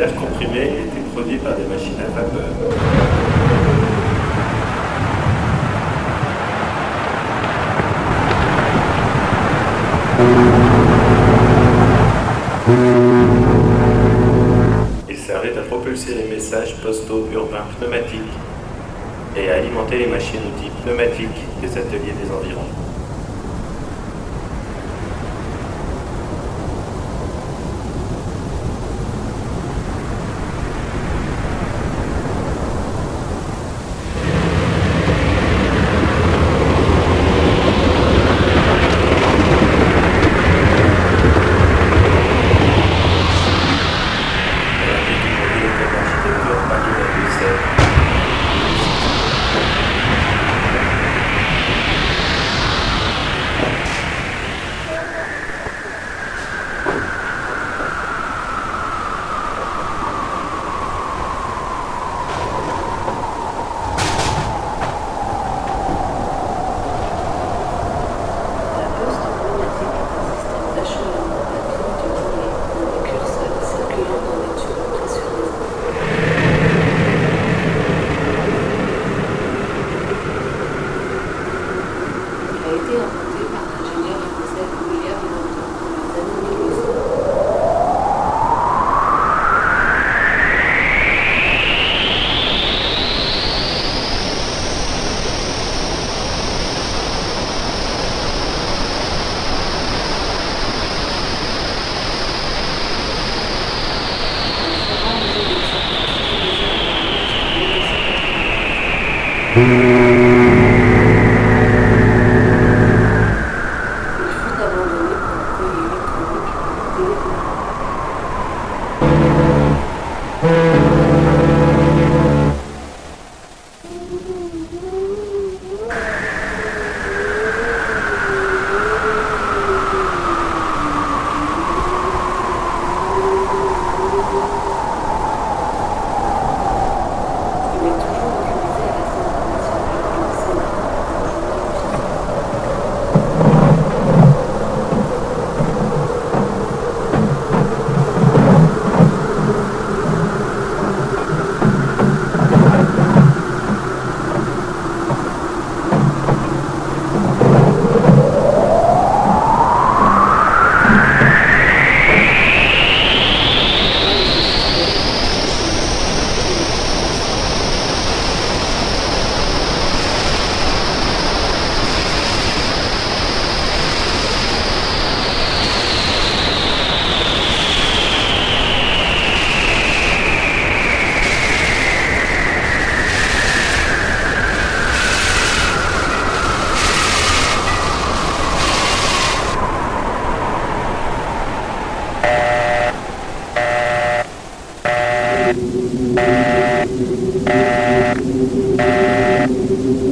L'air comprimé était produit par des machines à vapeur. Il servait à propulser les messages postaux urbains pneumatiques et à alimenter les machines-outils pneumatiques des ateliers des environs. Il Thank you.